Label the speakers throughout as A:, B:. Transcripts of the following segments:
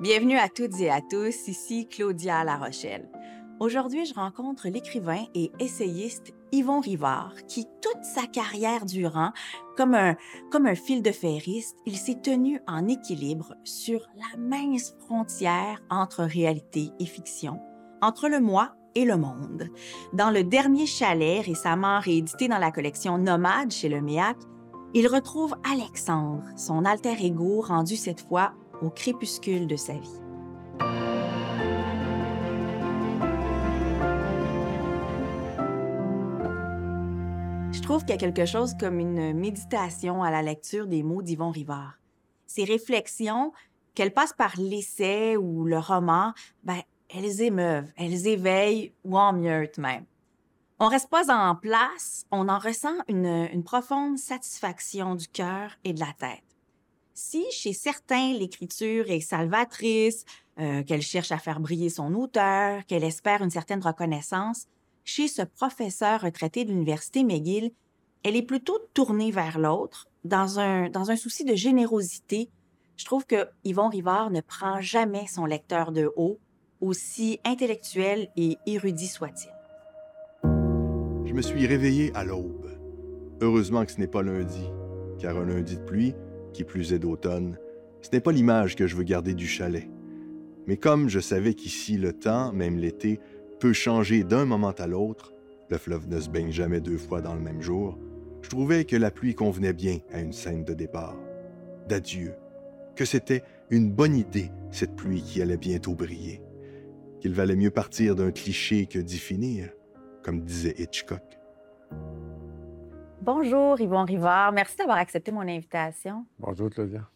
A: Bienvenue à toutes et à tous, ici Claudia La Rochelle. Aujourd'hui, je rencontre l'écrivain et essayiste Yvon Rivard, qui, toute sa carrière durant, comme un, comme un fil de ferriste, il s'est tenu en équilibre sur la mince frontière entre réalité et fiction, entre le moi et le monde. Dans le dernier chalet, récemment réédité dans la collection Nomade chez le MEAC, il retrouve Alexandre, son alter ego rendu cette fois au crépuscule de sa vie. Je trouve qu'il y a quelque chose comme une méditation à la lecture des mots d'Yvon Rivard. Ces réflexions, qu'elles passent par l'essai ou le roman, ben, elles émeuvent, elles éveillent ou en mieux même. On reste pas en place, on en ressent une, profonde satisfaction du cœur et de la tête. Si chez certains l'écriture est salvatrice, euh, qu'elle cherche à faire briller son auteur, qu'elle espère une certaine reconnaissance, chez ce professeur retraité de l'Université McGill, elle est plutôt tournée vers l'autre, dans un, dans un souci de générosité. Je trouve que Yvon Rivard ne prend jamais son lecteur de haut, aussi intellectuel et érudit soit-il.
B: Je me suis réveillé à l'aube. Heureusement que ce n'est pas lundi, car un lundi de pluie, qui plus est d'automne, ce n'est pas l'image que je veux garder du chalet. Mais comme je savais qu'ici le temps, même l'été, peut changer d'un moment à l'autre, le fleuve ne se baigne jamais deux fois dans le même jour, je trouvais que la pluie convenait bien à une scène de départ, d'adieu, que c'était une bonne idée, cette pluie qui allait bientôt briller, qu'il valait mieux partir d'un cliché que d'y finir, comme disait Hitchcock.
A: Bonjour Yvon Rivard, merci d'avoir accepté mon invitation.
C: Bonjour Claudia.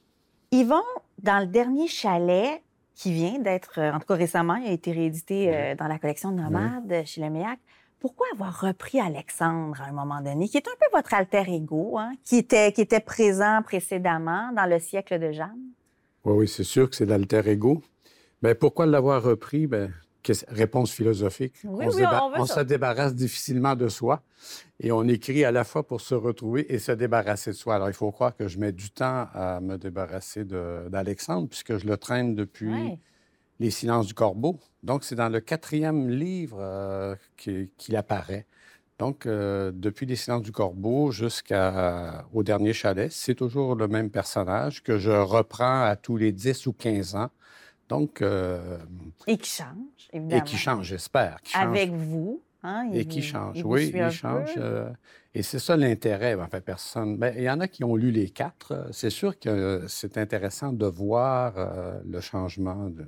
A: Yvon, dans le dernier chalet qui vient d'être, euh, en tout cas récemment, il a été réédité euh, dans la collection Nomade chez le MEAC. Pourquoi avoir repris Alexandre à un moment donné, qui est un peu votre alter ego, hein, qui, était, qui était présent précédemment dans le siècle de Jeanne?
C: Oui, oui, c'est sûr que c'est l'alter ego. Mais pourquoi l'avoir repris? Ben, réponse philosophique.
A: Oui,
C: on
A: oui,
C: se débarrasse difficilement de soi et on écrit à la fois pour se retrouver et se débarrasser de soi. Alors, il faut croire que je mets du temps à me débarrasser d'Alexandre puisque je le traîne depuis. Les Silences du Corbeau. Donc, c'est dans le quatrième livre euh, qui- qu'il apparaît. Donc, euh, depuis Les Silences du Corbeau jusqu'au dernier chalet, c'est toujours le même personnage que je reprends à tous les 10 ou 15 ans. Donc, euh,
A: Et qui change, évidemment.
C: et qui change, j'espère. qui change.
A: Avec vous. Hein,
C: Et qui change,
A: il
C: oui, il change. euh, et c'est ça l'intérêt, en fait, personne. Ben, il y en a qui ont lu les quatre. euh, C'est sûr que c'est intéressant de voir euh, le changement de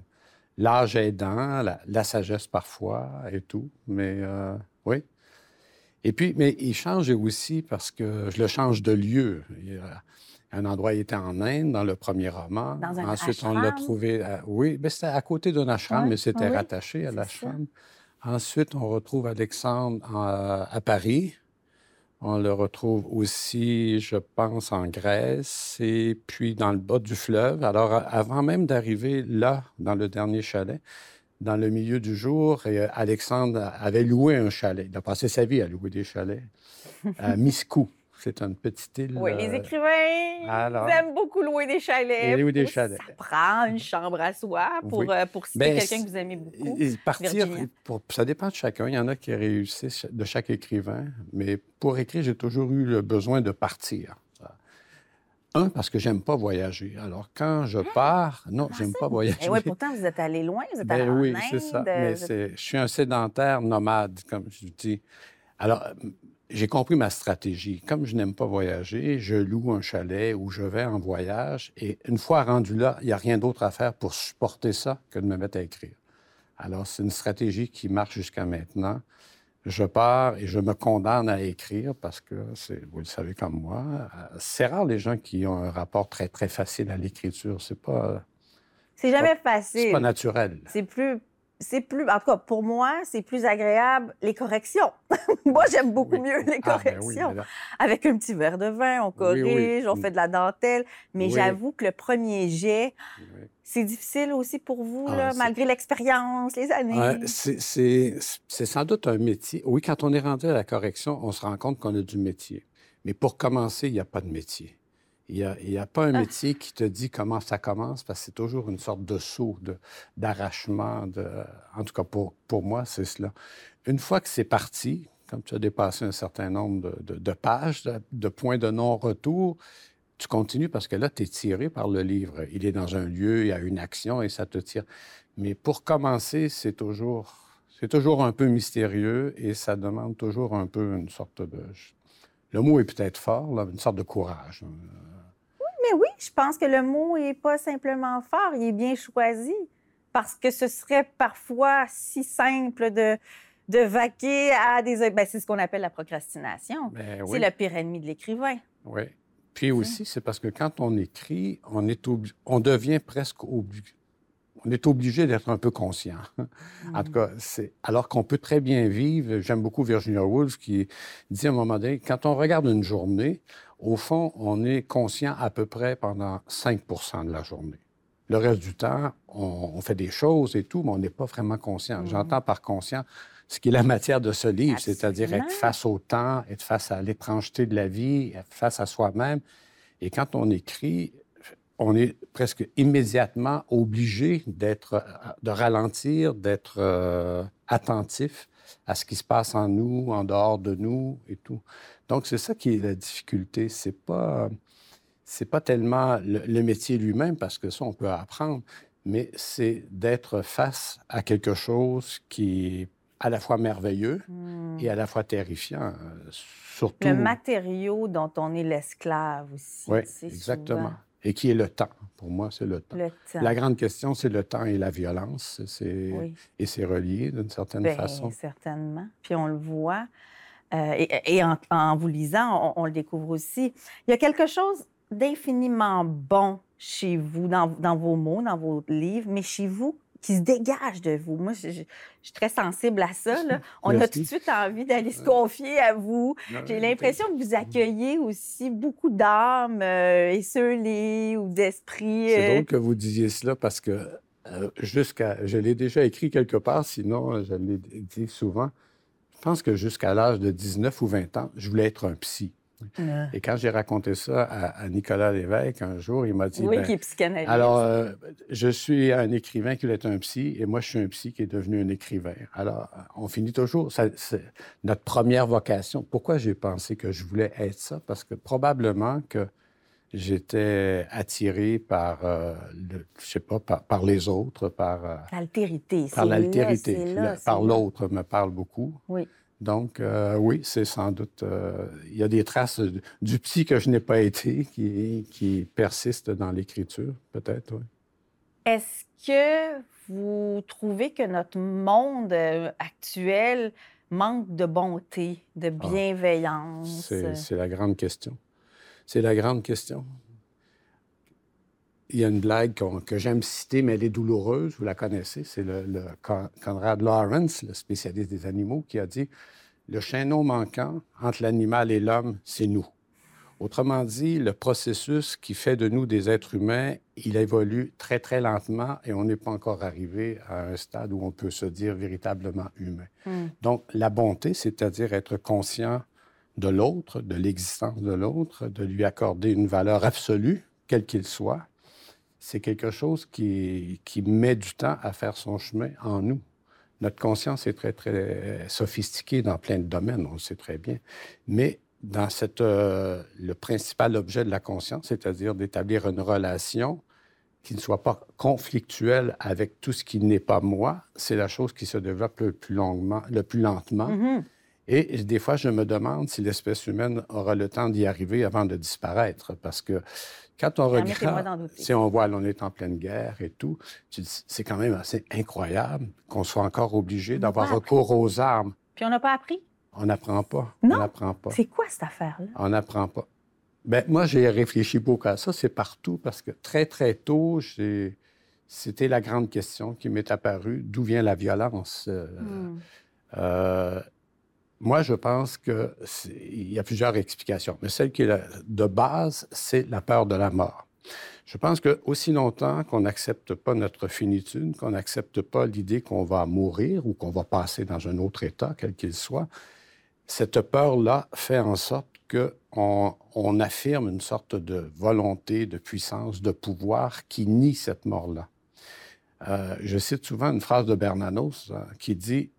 C: l'âge aidant, la, la sagesse parfois et tout. Mais euh, oui. Et puis, mais il change aussi parce que je le change de lieu. Il un endroit, il était en Inde dans le premier roman.
A: Dans un
C: Ensuite, on l'a trouvé. à- oui, ben, c'était à côté d'un ashram, mais c'était
A: oui,
C: rattaché à l'ashram. Ensuite, on retrouve Alexandre en- à Paris. On le retrouve aussi, je pense, en Grèce et puis dans le bas du fleuve. Alors, avant même d'arriver là, dans le dernier chalet, dans le milieu du jour, et, euh, Alexandre avait loué un chalet. Il a passé sa vie à louer des chalets à Miscou. C'est une petite île.
A: Oui, les
C: euh,
A: écrivains,
C: alors-
A: ils aiment beaucoup louer des chalets.
C: Louent des chalets.
A: Ça prend une chambre à soi pour,
C: Oui.
A: euh, pour citer
C: Ben,
A: quelqu'un que vous aimez beaucoup.
C: Et- partir, pour- ça dépend de chacun. Il y en a qui réussissent de chaque écrivain, mais pour écrire, j'ai toujours eu le besoin de partir. Un, parce que j'aime pas voyager. Alors, quand je pars, non, j'aime pas voyager.
A: Et oui, pourtant, vous êtes allé loin, vous êtes allé
C: Ben
A: en
C: oui, c'est ça.
A: vous
C: Mais
A: êtes-
C: je suis un sédentaire nomade, comme je dis. Alors, euh, j'ai compris ma stratégie. Comme je n'aime pas voyager, je loue un chalet où je vais en voyage. Et une fois rendu là, il n'y a rien d'autre à faire pour supporter ça que de me mettre à écrire. Alors, c'est une stratégie qui marche jusqu'à maintenant. Je pars et je me condamne à écrire parce que, c'est, vous le savez comme moi, euh, c'est rare les gens qui ont un rapport très, très facile à l'écriture. C'est pas,
A: C'est jamais
C: c'est
A: facile.
C: pas naturel.
A: C'est plus. C'est plus. En tout cas, pour moi, c'est plus agréable les corrections. moi, j'aime beaucoup
C: Oui.
A: mieux les
C: Ah, ben
A: corrections.
C: oui,
A: Avec un petit verre de vin, on corrige,
C: oui.
A: on fait de la dentelle. Mais j'avoue que le premier jet, c'est difficile aussi pour vous,
C: Ah,
A: là, malgré l'expérience, les années.
C: C'est sans doute un métier. Oui, quand on est rendu à la correction, on se rend compte qu'on a du métier. Mais pour commencer, il n'y a pas de métier. Il n'y a, pas un ah. métier qui te dit comment ça commence, parce que c'est toujours une sorte de saut, d'arrachement. De, en tout cas, pour, pour moi, c'est cela. Une fois que c'est parti, comme tu as dépassé un certain nombre de, pages, de, points de non-retour, tu continues parce que là, tu es tiré par le livre. Il est dans un lieu, il y a une action et ça te tire. Mais pour commencer, c'est toujours, c'est toujours un peu mystérieux et ça demande toujours un peu une sorte de... Le mot est peut-être fort, là, une sorte de courage.
A: Oui, mais oui, je pense que le mot n'est pas simplement fort, il est bien choisi. Parce que ce serait parfois si simple de, de vaquer à des... Ben, c'est ce qu'on appelle la procrastination. Ben c'est le pire ennemi de l'écrivain.
C: Oui. Puis aussi, c'est parce que quand on écrit, on, est on devient presque obligé on est obligé d'être un peu conscient. En tout cas, c'est alors qu'on peut très bien vivre. J'aime beaucoup Virginia Woolf qui dit à un moment donné, quand on regarde une journée, au fond, on est conscient à peu près pendant 5% de la journée. Le reste du temps, on, fait des choses et tout, mais on n'est pas vraiment conscient. J'entends par conscient ce qui est la matière de ce livre, c'est-à-dire être face au temps, être face à l'étrangeté de la vie, être face à soi-même. Et quand on écrit, on est presque immédiatement obligé d'être, de ralentir, d'être euh, attentif à ce qui se passe en nous, en dehors de nous et tout. Donc, c'est ça qui est la difficulté. C'est pas, c'est pas tellement le, métier lui-même, parce que ça, on peut apprendre, mais c'est d'être face à quelque chose qui est à la fois merveilleux hmm. et à la fois terrifiant. Surtout...
A: Le matériau dont on est l'esclave aussi.
C: Oui, exactement et qui est le temps. Pour moi, c'est le temps. La grande question, c'est le temps et la violence. Et c'est relié d'une certaine
A: Bien,
C: façon.
A: Certainement. Puis on le voit. Euh, et, en, vous lisant, on, le découvre aussi. Il y a quelque chose d'infiniment bon chez vous, dans, dans, vos mots, dans vos livres, mais chez vous, qui se dégage de vous. Moi, je, suis très sensible à ça. On a tout de suite envie d'aller se confier à vous. J'ai l'impression que vous accueillez aussi beaucoup d'âmes euh, esselées ou d'esprits.
C: C'est euh. drôle que vous disiez cela parce que euh, jusqu'à... Je l'ai déjà écrit quelque part, sinon je l'ai dit souvent. Je pense que jusqu'à l'âge de 19 ou 20 ans, je voulais être un psy. Et quand j'ai raconté ça à, Nicolas Lévesque un jour, il m'a dit
A: Oui, ben, qui est psychanalyste.
C: Alors, euh, je suis un écrivain qui est un psy, et moi, je suis un psy qui est devenu un écrivain. Alors, on finit toujours. c'est notre première vocation. Pourquoi j'ai pensé que je voulais être ça? Parce que probablement que j'étais attiré par, euh, je sais pas, par, les autres, par...
A: Euh, l'altérité.
C: Par l'altérité. Par l'autre me parle beaucoup.
A: Oui.
C: Donc, euh, oui, c'est sans doute. Euh, il y a des traces du petit que je n'ai pas été qui, qui persistent dans l'écriture, peut-être, oui.
A: Est-ce que vous trouvez que notre monde euh, actuel manque de bonté, de ah. bienveillance?
C: c'est la grande question. C'est la grande question. Il y a une blague que j'aime citer, mais elle est douloureuse, vous la connaissez. C'est le, Conrad Lawrence, le spécialiste des animaux, qui a dit Le chaînon manquant entre l'animal et l'homme, c'est nous. Autrement dit, le processus qui fait de nous des êtres humains, il évolue très, très lentement et on n'est pas encore arrivé à un stade où on peut se dire véritablement humain. Hmm. Donc, la bonté, c'est-à-dire être conscient de l'autre, de l'existence de l'autre, de lui accorder une valeur absolue, quel qu'il soit, c'est quelque chose qui, qui met du temps à faire son chemin en nous. Notre conscience est très, très sophistiquée dans plein de domaines, on le sait très bien. Mais dans cette, euh, le principal objet de la conscience, c'est-à-dire d'établir une relation qui ne soit pas conflictuelle avec tout ce qui n'est pas moi, c'est la chose qui se développe le plus longuement, le plus lentement. Mm-hmm. Et des fois, je me demande si l'espèce humaine aura le temps d'y arriver avant de disparaître, parce que quand on regarde, si on voit, on est en pleine guerre et tout, c'est quand même assez incroyable qu'on soit encore obligé d'avoir recours aux armes.
A: Puis on n'a pas appris?
C: On n'apprend pas.
A: Non?
C: On n'apprend pas.
A: C'est quoi cette affaire-là?
C: On n'apprend pas. Ben moi, j'ai réfléchi beaucoup à ça. C'est partout parce que très, très tôt, c'était la grande question qui m'est apparue. D'où vient la violence? Euh, hmm. euh, moi, je pense qu'il y a plusieurs explications, mais celle qui est de base, c'est la peur de la mort. Je pense que aussi longtemps qu'on n'accepte pas notre finitude, qu'on n'accepte pas l'idée qu'on va mourir ou qu'on va passer dans un autre état, quel qu'il soit, cette peur-là fait en sorte qu'on on affirme une sorte de volonté, de puissance, de pouvoir qui nie cette mort-là. Euh, je cite souvent une phrase de Bernanos euh, qui dit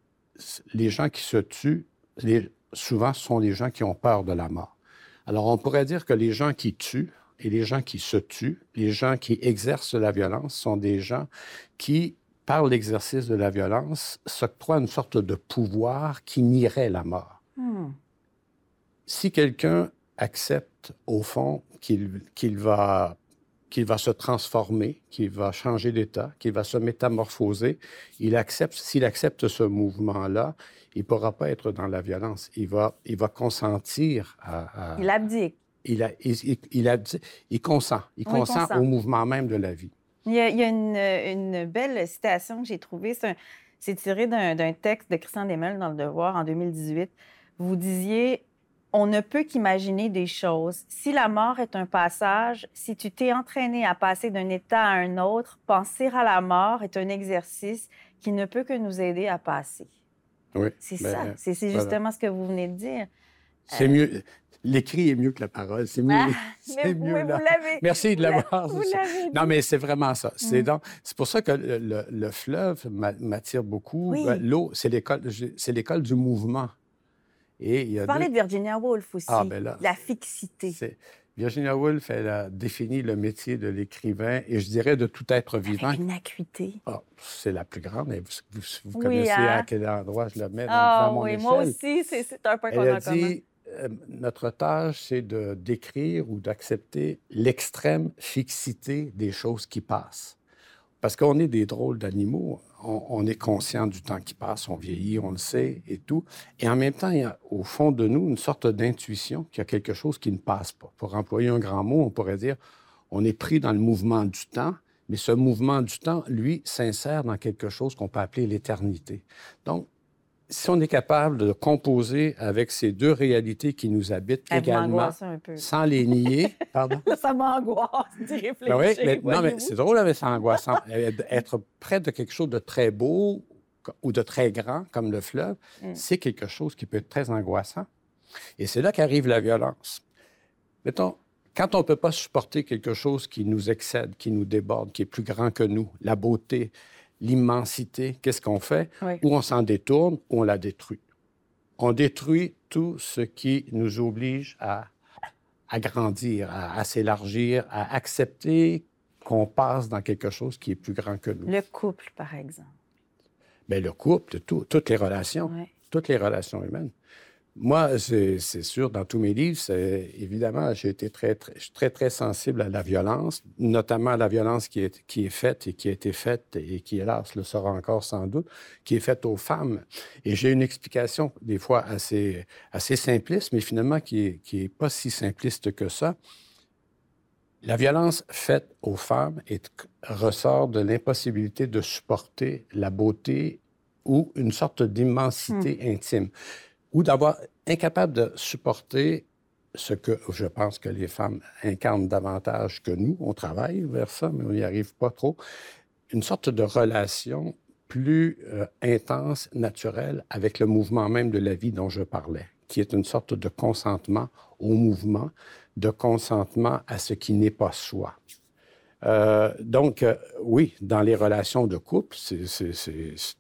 C: Les gens qui se tuent, les, souvent, ce sont les gens qui ont peur de la mort. Alors, on pourrait dire que les gens qui tuent et les gens qui se tuent, les gens qui exercent la violence, sont des gens qui, par l'exercice de la violence, s'octroient une sorte de pouvoir qui nierait la mort. Hmm. Si quelqu'un accepte, au fond, qu'il va qu'il va se transformer, qu'il va changer d'état, qu'il va se métamorphoser. Il accepte, s'il accepte ce mouvement-là, il ne pourra pas être dans la violence. Il va, il va consentir à,
A: Il abdique.
C: Il, a, il, il, consent. Il consent au mouvement même de la vie.
A: Il y a, une, une, belle citation que j'ai trouvée. C'est tiré d'un texte de Christian Demel dans Le Devoir en 2018. Vous disiez on ne peut qu'imaginer des choses. Si la mort est un passage, si tu t'es entraîné à passer d'un état à un autre, penser à la mort est un exercice qui ne peut que nous aider à passer.
C: Oui.
A: C'est ben, ça. C'est justement ce que vous venez de dire.
C: C'est mieux. L'écrit est mieux que la parole. C'est mieux. Ah,
A: c'est mieux. Vous
C: Merci de l'avoir. Non, mais c'est vraiment ça. C'est mm. c'est pour ça que le, fleuve m'attire beaucoup. Ben, l'eau, c'est l'école, c'est l'école du mouvement.
A: Et il Vous parlez de Virginia Woolf aussi, ah, ben la fixité.
C: Virginia Woolf, elle a défini le métier de l'écrivain et je dirais de tout être vivant.
A: Avec une acuité.
C: Ah, c'est la plus grande. Vous, vous, connaissez hein? à quel endroit je le mets dans,
A: ah,
C: mon
A: oui, moi aussi, c'est un point qu'on a,
C: dit, euh, notre tâche, c'est de décrire ou d'accepter l'extrême fixité des choses qui passent. Parce qu'on est des drôles d'animaux on, est conscient du temps qui passe, on vieillit, on le sait et tout. Et en même temps, il y a au fond de nous une sorte d'intuition qu'il y a quelque chose qui ne passe pas. Pour employer un grand mot, on pourrait dire on est pris dans le mouvement du temps, mais ce mouvement du temps, lui, s'insère dans quelque chose qu'on peut appeler l'éternité. Donc, si on est capable de composer avec ces deux réalités qui nous habitent également, sans les nier,
A: pardon? ça m'angoisse d'y réfléchir. Ben
C: oui, mais, non, mais c'est drôle, mais c'est angoissant. Être près de quelque chose de très beau ou de très grand, comme le fleuve, mm. c'est quelque chose qui peut être très angoissant. Et c'est là qu'arrive la violence. Mettons, quand on ne peut pas supporter quelque chose qui nous excède, qui nous déborde, qui est plus grand que nous, la beauté, l'immensité, qu'est-ce qu'on fait? Ou on s'en détourne, ou on la détruit. On détruit tout ce qui nous oblige à, à grandir, à, s'élargir, à accepter qu'on passe dans quelque chose qui est plus grand que nous.
A: Le couple, par exemple.
C: Bien, le couple, toutes les relations, toutes les relations humaines. Moi, c'est sûr, dans tous mes livres, évidemment, j'ai été très, très, très, très sensible à la violence, notamment à la violence qui est, qui est faite et qui a été faite, et qui, hélas, le sera encore sans doute, qui est faite aux femmes. Et j'ai une explication, des fois assez, assez simpliste, mais finalement qui n'est qui est pas si simpliste que ça. La violence faite aux femmes est, ressort de l'impossibilité de supporter la beauté ou une sorte d'immensité hmm. intime ou d'avoir incapable de supporter ce que je pense que les femmes incarnent davantage que nous. On travaille vers ça, mais on n'y arrive pas trop. Une sorte de relation plus euh, intense, naturelle, avec le mouvement même de la vie dont je parlais, qui est une sorte de consentement au mouvement, de consentement à ce qui n'est pas soi. Euh, donc, euh, oui, dans les relations de couple,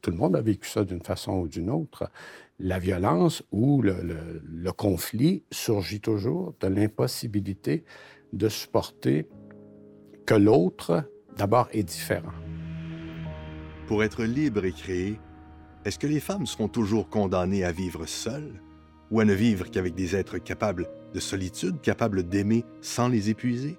C: tout le monde a vécu ça d'une façon ou d'une autre la violence ou le, conflit surgit toujours de l'impossibilité de supporter que l'autre, d'abord, est différent.
B: Pour être libre et créer, est-ce que les femmes seront toujours condamnées à vivre seules ou à ne vivre qu'avec des êtres capables de solitude, capables d'aimer sans les épuiser?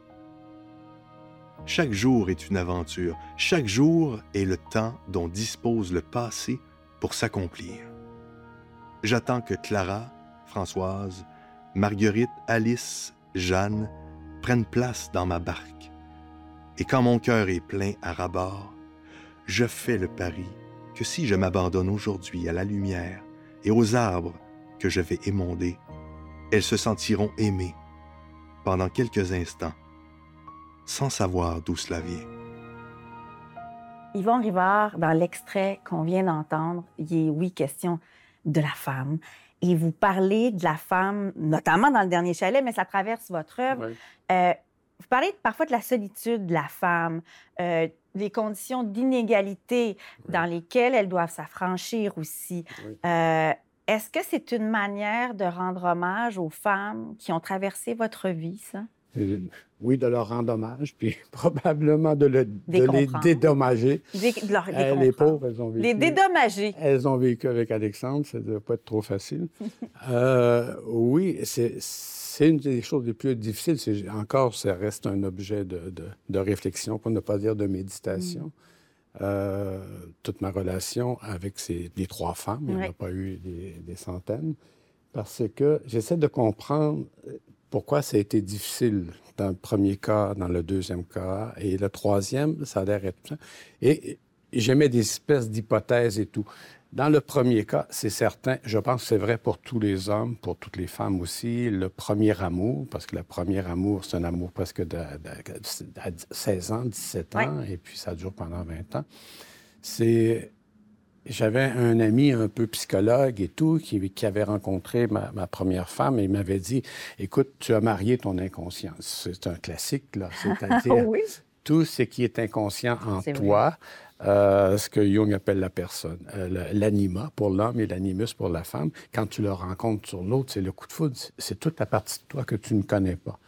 B: Chaque jour est une aventure, chaque jour est le temps dont dispose le passé pour s'accomplir. J'attends que Clara, Françoise, Marguerite, Alice, Jeanne prennent place dans ma barque. Et quand mon cœur est plein à rabord, je fais le pari que si je m'abandonne aujourd'hui à la lumière et aux arbres que je vais émonder, elles se sentiront aimées pendant quelques instants, sans savoir d'où cela vient.
A: Yvon Rivard, dans l'extrait qu'on vient d'entendre, il est oui question de la femme. et vous parlez de la femme, notamment dans le dernier chalet, mais ça traverse votre œuvre.
C: Oui.
A: Euh, vous parlez parfois de la solitude de la femme, euh, des conditions d'inégalité dans lesquelles elles doivent s'affranchir aussi.
C: Oui.
A: Euh, Est-ce que c'est une manière de rendre hommage aux femmes qui ont traversé votre vie, ça?
C: Euh, Oui, de leur rendre hommage, puis probablement de, le- de
A: Des
C: les dédommager.
A: Des- de leur- des
C: Euh, les pauvres, elles ont vécu.
A: Les dédommager.
C: Elles ont vécu avec Alexandre, ça ne doit pas être trop facile. Euh, oui, c'est, une des choses les plus difficiles. Encore, ça reste un objet de, de- de réflexion, pour ne pas dire de méditation. Euh, toute ma relation avec ces, les trois femmes, il n'y en a pas eu des, des centaines, parce que j'essaie de comprendre pourquoi ça a été difficile dans le premier cas, dans le deuxième cas, et le troisième, ça a l'air être... Et, et j'aimais des espèces d'hypothèses et tout. Dans le premier cas, c'est certain, je pense que c'est vrai pour tous les hommes, pour toutes les femmes aussi, le premier amour, parce que le premier amour, c'est un amour presque de, de- à 16 ans, 17 ans, et puis ça dure pendant 20 ans. C'est... J'avais un ami un peu psychologue et tout qui, qui avait rencontré ma, ma première femme et il m'avait dit Écoute, tu as marié ton inconscience. C'est un classique, là. C'est-à-dire
A: oui.
C: tout ce qui est inconscient en toi, euh, ce que Jung appelle la personne, euh, l'anima pour l'homme et l'animus pour la femme. Quand tu le rencontres sur l'autre, c'est le coup de foudre. C'est toute la partie de toi que tu ne connais pas.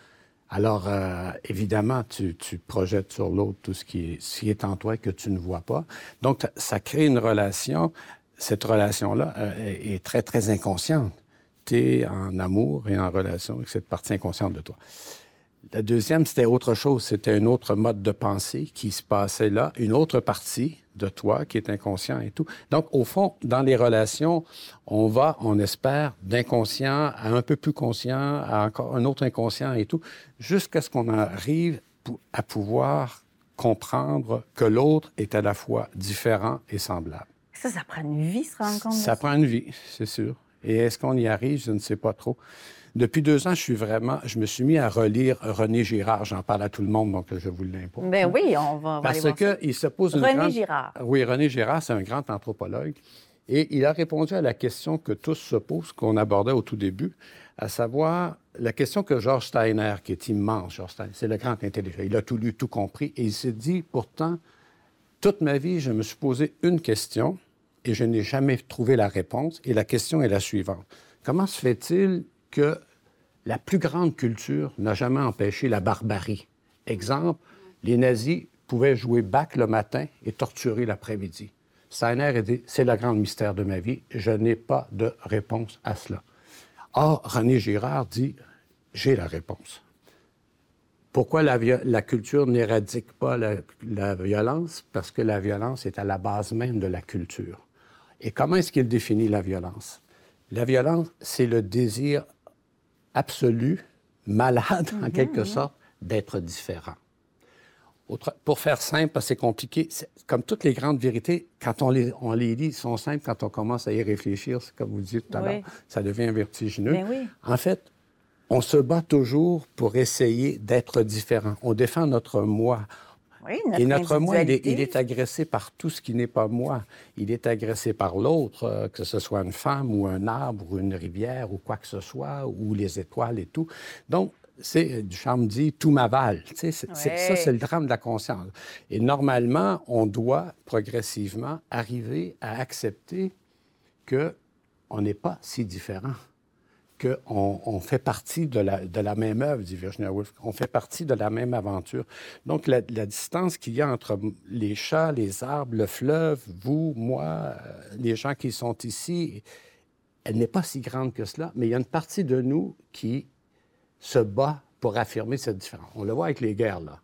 C: Alors, euh, évidemment, tu, tu projettes sur l'autre tout ce qui, est, ce qui est en toi que tu ne vois pas. Donc, ça crée une relation. Cette relation-là euh, est, est très, très inconsciente. Tu es en amour et en relation avec cette partie inconsciente de toi. La deuxième, c'était autre chose. C'était un autre mode de pensée qui se passait là, une autre partie de toi qui est inconscient et tout. Donc, au fond, dans les relations, on va, on espère, d'inconscient à un peu plus conscient, à encore un autre inconscient et tout, jusqu'à ce qu'on arrive à pouvoir comprendre que l'autre est à la fois différent et semblable.
A: Ça, ça prend une vie, se rendre compte
C: Ça prend une vie, c'est sûr. Et est-ce qu'on y arrive? Je ne sais pas trop. Depuis deux ans, je suis vraiment, je me suis mis à relire René Girard. J'en parle à tout le monde, donc je vous l'impose.
A: Ben oui, on va, on va aller
C: Parce
A: ça.
C: qu'il se pose une
A: René
C: grande-
A: Girard.
C: Oui, René Girard, c'est un grand anthropologue. Et il a répondu à la question que tous se posent, qu'on abordait au tout début, à savoir la question que George Steiner, qui est immense, George Steiner, c'est le grand intelligent, il a tout lu, tout compris, et il s'est dit, pourtant, toute ma vie, je me suis posé une question et je n'ai jamais trouvé la réponse. Et la question est la suivante. Comment se fait-il que la plus grande culture n'a jamais empêché la barbarie? Exemple, les nazis pouvaient jouer Bach le matin et torturer l'après-midi. Steiner a dit, c'est le grand mystère de ma vie, je n'ai pas de réponse à cela. Or, René Girard dit, j'ai la réponse. Pourquoi la, culture n'éradique pas la violence? Parce que la violence est à la base même de la culture. Et comment est-ce qu'il définit la violence? La violence, c'est le désir absolu, malade en quelque sorte, d'être différent. Autre- pour faire simple, parce que c'est compliqué, comme toutes les grandes vérités, quand on les, on les lit, sont simples. Quand on commence à y réfléchir, c'est comme vous dites tout à l'heure, ça devient vertigineux.
A: Ben oui.
C: En fait, on se bat toujours pour essayer d'être différent. On défend notre moi.
A: Oui,
C: Et notre moi, il est,
A: individualité.
C: il est agressé par tout ce qui n'est pas moi. Il est agressé par l'autre, euh, que ce soit une femme ou un arbre ou une rivière ou quoi que ce soit, ou les étoiles et tout. Donc, c'est, Duchamp dit, tout m'avale. Ça, c'est le drame de la conscience. Et normalement, on doit progressivement arriver à accepter qu'on n'est pas si différent qu'on on fait partie de la, même œuvre, dit Virginia Woolf. On fait partie de la même aventure. Donc, la, distance qu'il y a entre les chats, les arbres, le fleuve, vous, moi, euh, les gens qui sont ici, elle n'est pas si grande que cela, mais il y a une partie de nous qui se bat pour affirmer cette différence. On le voit avec les guerres, là.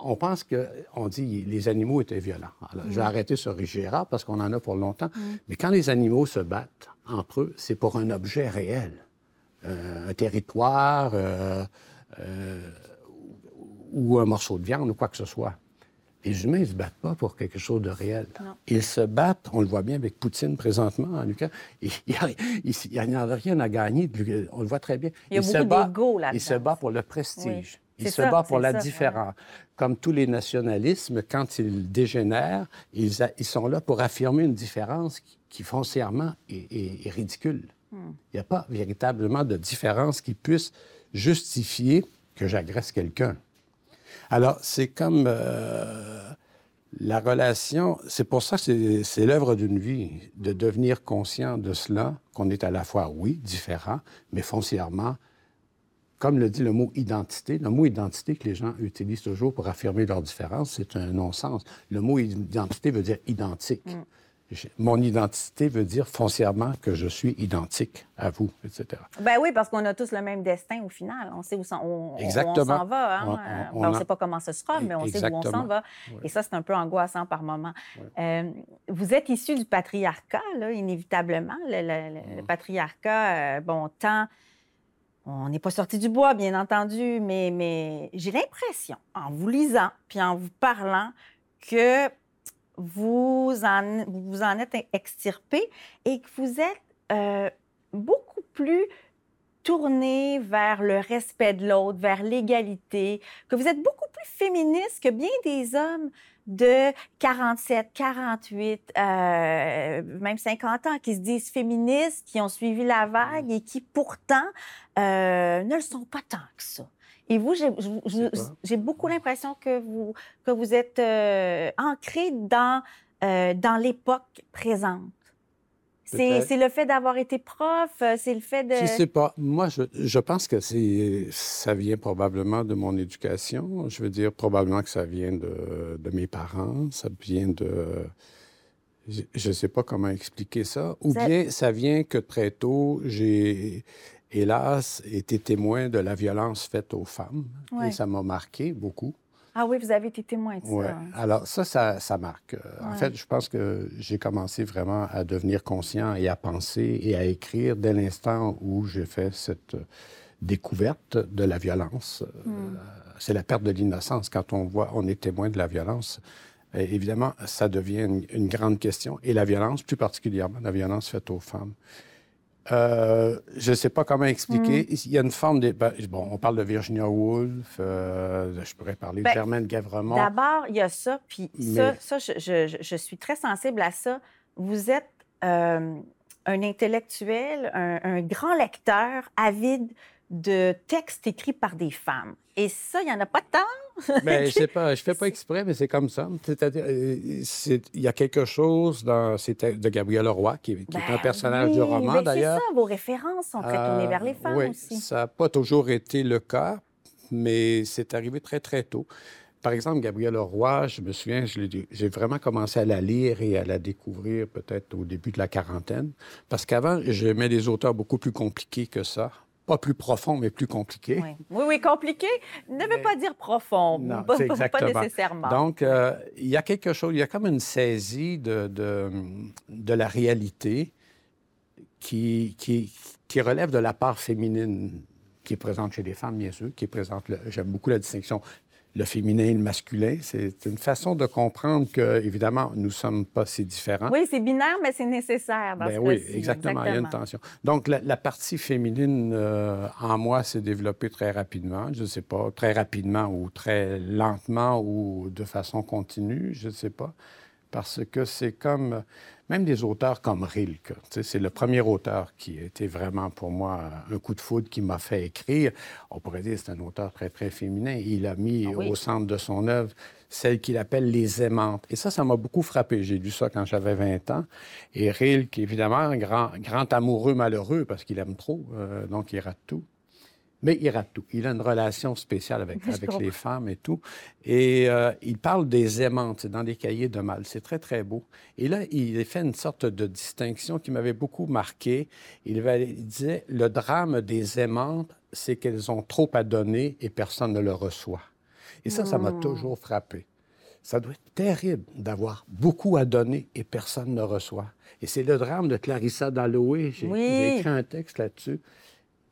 C: On pense que, on dit, les animaux étaient violents. Alors, Je vais arrêter sur Gérard parce qu'on en a pour longtemps. Mais quand les animaux se battent entre eux, c'est pour un objet réel. Euh, un territoire euh, euh, ou un morceau de viande ou quoi que ce soit. Les humains ne se battent pas pour quelque chose de réel. Ils se battent, on le voit bien avec Poutine présentement en Ukraine, il n'y en a rien à gagner, on le voit très bien.
A: Il y a
C: se
A: beaucoup
C: bat-
A: d'ego là-dedans.
C: Il se bat pour le prestige.
A: Oui.
C: Il se
A: ça,
C: bat pour la
A: ça,
C: différence. Comme tous les nationalismes, quand ils dégénèrent, ils, a- ils sont là pour affirmer une différence qui, qui foncièrement est, est, ridicule.
A: Hmm.
C: Il n'y a pas véritablement de différence qui puisse justifier que j'agresse quelqu'un. Alors, c'est comme euh, la relation, c'est pour ça que c'est l'œuvre d'une vie, de devenir conscient de cela, qu'on est à la fois, oui, différent, mais foncièrement, comme le dit le mot identité, le mot identité que les gens utilisent toujours pour affirmer leur différence, c'est un non-sens. Le mot identité veut dire identique.
A: Mm.
C: Mon identité veut dire foncièrement que je suis identique à vous, etc.
A: Ben oui, parce qu'on a tous le même destin au final. On sait où on, s'en va. Hein? On ne sait pas comment ce sera, mais on sait où on s'en va. Et ça, c'est un peu angoissant par moment. Euh, vous êtes issu du patriarcat, là, inévitablement. Le, patriarcat, euh, bon, tant... On n'est pas sorti du bois, bien entendu, mais, j'ai l'impression, en vous lisant puis en vous parlant, que vous vous en êtes extirpé et que vous êtes euh, beaucoup plus tourné vers le respect de l'autre, vers l'égalité, que vous êtes beaucoup plus féministe que bien des hommes de 47, 48, euh, même 50 ans qui se disent féministes, qui ont suivi la vague et qui pourtant euh, ne le sont pas tant que ça. Et vous, j'ai beaucoup l'impression que vous, que vous êtes euh, ancré dans, euh, dans l'époque présente. C'est le fait d'avoir été prof, euh, c'est le fait de...
C: Je sais pas. Moi, je, je pense que ça vient probablement de mon éducation. Je veux dire, probablement que ça vient de, de mes parents, ça vient de... Je ne sais pas comment expliquer ça. Ou bien ça vient que très tôt, j'ai hélas, été témoin de la violence faite aux femmes. Et ça m'a marqué beaucoup.
A: Ah oui, vous avez été témoin de ça.
C: Hein. Alors ça, ça, marque. En fait, je pense que j'ai commencé vraiment à devenir conscient et à penser et à écrire dès l'instant où j'ai fait cette découverte de la violence. Hmm. Euh, c'est la perte de l'innocence. Quand on voit, on est témoin de la violence, évidemment, ça devient une, une, grande question. Et la violence, plus particulièrement la violence faite aux femmes. Euh, je ne sais pas comment expliquer. Mm. Il y a une forme de... Ben, bon, on parle de Virginia Woolf, euh, je pourrais parler de ben, Germaine Gavremont.
A: D'abord, il y a ça, puis ça, ça je, suis très sensible à ça. Vous êtes euh, un intellectuel, un, grand lecteur avide de textes écrits par des femmes. Et ça, il n'y en a pas tant?
C: Mais je sais pas, je fais pas exprès, mais c'est comme ça. C'est-à-dire, euh, il y a quelque chose dans de Gabriel Roy, qui, est un ben personnage du roman d'ailleurs.
A: C'est ça, vos références sont très tournées vers les femmes
C: oui,
A: aussi.
C: Ça n'a pas toujours été le cas, mais c'est arrivé très, très tôt. Par exemple, Gabriel Roy, je me souviens, j'ai vraiment commencé à la lire et à la découvrir peut-être au début de la quarantaine, parce qu'avant, j'aimais des auteurs beaucoup plus compliqués que ça pas plus profond, mais plus compliqué.
A: Oui, oui, compliqué ne veut pas dire profond,
C: non,
A: pas,
C: exactement.
A: pas nécessairement.
C: Donc, euh, il y a quelque chose, il y a comme une saisie de, de, de la réalité qui, qui, qui, relève de la part féminine qui est présente chez les femmes, bien sûr, qui est présente, j'aime beaucoup la distinction le féminin et le masculin. C'est une façon de comprendre que, évidemment, nous ne sommes pas si différents.
A: Oui, c'est binaire, mais c'est nécessaire dans
C: ben Oui, exactement, Il y a une tension. Donc, la, partie féminine euh, en moi s'est développée très rapidement. Je ne sais pas, très rapidement ou très lentement ou de façon continue, je ne sais pas. Parce que c'est comme même des auteurs comme Rilke. C'est le premier auteur qui a été vraiment pour moi un coup de foudre qui m'a fait écrire. On pourrait dire que c'est un auteur très, très féminin. Il a mis ah au centre de son œuvre celle qu'il appelle les aimantes. Et ça, ça m'a beaucoup frappé. J'ai lu ça quand j'avais 20 ans. Et Rilke, évidemment, grand, grand amoureux malheureux parce qu'il aime trop, euh, donc il rate tout. Mais il rate tout. Il a une relation spéciale avec, avec les femmes et tout. Et euh, il parle des aimantes dans les cahiers de mal. C'est très, très beau. Et là, il fait une sorte de distinction qui m'avait beaucoup marqué. Il, disait, le drame des aimantes, c'est qu'elles ont trop à donner et personne ne le reçoit. Et ça, ça m'a hmm. toujours frappé. Ça doit être terrible d'avoir beaucoup à donner et personne ne reçoit. Et c'est le drame de Clarissa Dalloway. J'ai écrit un texte là-dessus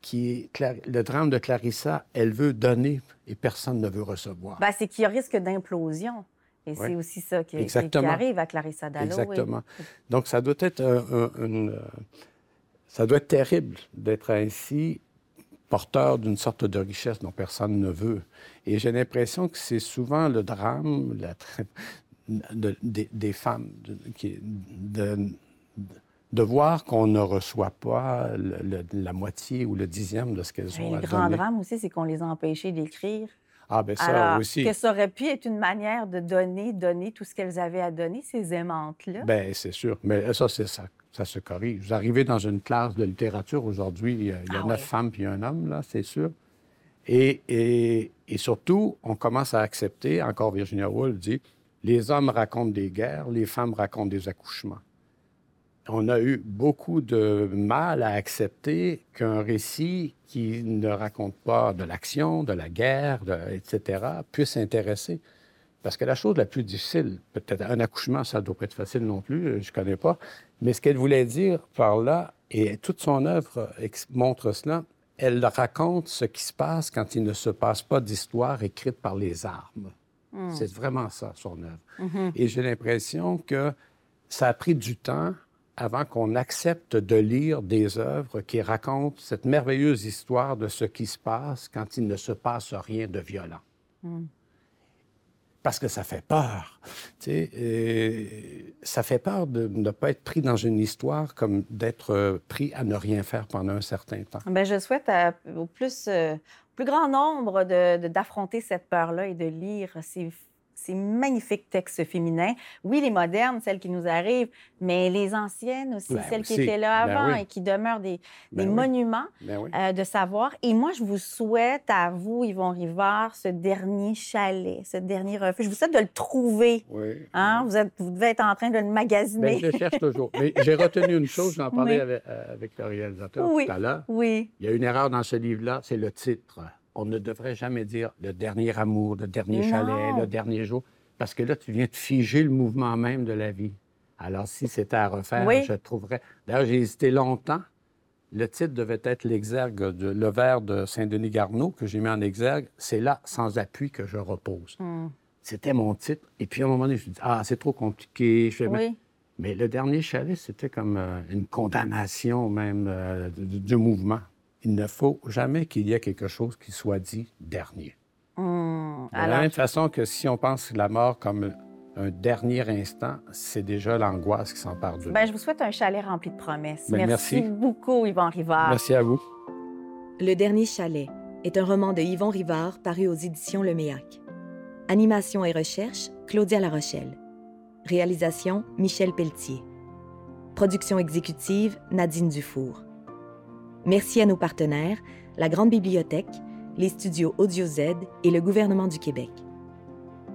C: qui est le drame de Clarissa, elle veut donner et personne ne veut recevoir.
A: Ben, c'est qu'il y a risque d'implosion. Et c'est aussi ça qui, arrive à Clarissa Dalloway.
C: Exactement. Donc, ça doit être ça doit être terrible d'être ainsi porteur d'une sorte de richesse dont personne ne veut. Et j'ai l'impression que c'est souvent le drame la, des femmes, qui, de, de voir qu'on ne reçoit pas le- le- la moitié ou le dixième de ce qu'elles ont
A: Et
C: à
A: le grand
C: donner.
A: drame aussi, c'est qu'on les a empêchées d'écrire.
C: Ah, ben ça
A: Alors,
C: aussi.
A: que ça aurait pu être une manière de donner, donner tout ce qu'elles avaient à donner, ces aimantes-là.
C: Ben c'est sûr. Mais ça, c'est ça. Ça se corrige. Vous arrivez dans une classe de littérature aujourd'hui, il y a, il y a
A: Ah
C: neuf femmes puis un homme, là, c'est sûr. Et, et, et surtout, on commence à accepter, encore Virginia Woolf dit, les hommes racontent des guerres, les femmes racontent des accouchements. On a eu beaucoup de mal à accepter qu'un récit qui ne raconte pas de l'action, de la guerre, de- etc., puisse intéresser. Parce que la chose la plus difficile, peut-être un accouchement, ça ne doit pas être facile non plus, euh, je ne connais pas, mais ce qu'elle voulait dire par là, et toute son œuvre montre cela, elle raconte ce qui se passe quand il ne se passe pas d'histoire écrite par les armes. C'est vraiment ça, son œuvre. Et j'ai l'impression que ça a pris du temps avant qu'on accepte de lire des œuvres qui racontent cette merveilleuse histoire de ce qui se passe quand il ne se passe rien de violent. Parce que ça fait peur. Tu sais, euh, ça fait peur de ne pas être pris dans une histoire comme d'être euh, pris à ne rien faire pendant un certain temps.
A: Ben, je souhaite à- au plus, euh, plus grand nombre de- de- d'affronter cette peur-là et de lire ces, ces magnifiques textes féminins. Oui, les modernes, celles qui nous arrivent, mais les anciennes aussi,
C: Ben
A: celles qui étaient là
C: Ben
A: avant
C: oui.
A: et qui demeurent des,
C: Ben
A: des
C: oui.
A: monuments
C: oui.
A: euh, de savoir. Et moi, je vous souhaite à vous, Yvon Rivard, ce dernier chalet, ce dernier refuge. Je vous souhaite de le trouver. Hein? Vous, êtes, vous devez être en train de le magasiner.
C: je le cherche toujours. Mais j'ai retenu une chose, j'en parlais avec, euh, avec le réalisateur tout à l'heure.
A: Oui.
C: Il y a une erreur dans ce livre-là, c'est le titre. On ne devrait jamais dire le dernier amour, le dernier
A: Non.
C: chalet, le dernier jour, parce que là, tu viens de figer le mouvement même de la vie. Alors, si c'était à refaire,
A: Oui.
C: je trouverais. D'ailleurs, j'ai hésité longtemps. Le titre devait être l'exergue de Le vers de Saint-Denis Garneau que j'ai mis en exergue. C'est là, sans appui, que je repose.
A: Hmm.
C: C'était mon titre. Et puis, à un moment donné, je me suis dit, ah, c'est trop compliqué. Je fais, mais-
A: Oui.
C: mais le dernier chalet, c'était comme euh, une condamnation même euh, du, du mouvement. Il ne faut jamais qu'il y ait quelque chose qui soit dit dernier.
A: Hmm.
C: De la même façon que si on pense la mort comme un dernier instant, c'est déjà l'angoisse qui s'empare de nous.
A: ben, je vous souhaite un chalet rempli de promesses.
C: Ben,
A: merci,
C: merci.
A: beaucoup, Yvon Rivard.
C: Merci à vous.
D: Le dernier chalet est un roman de Yvon Rivard paru aux éditions Le Méac. Animation et recherche, Claudia Larochelle. Réalisation, Michel Pelletier. Production exécutive, Nadine Dufour. Merci à nos partenaires, la Grande Bibliothèque, les studios Audio Z et le gouvernement du Québec.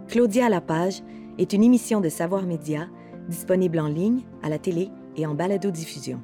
D: Claudia à la page est une émission de Savoir Média disponible en ligne, à la télé et en balado-diffusion.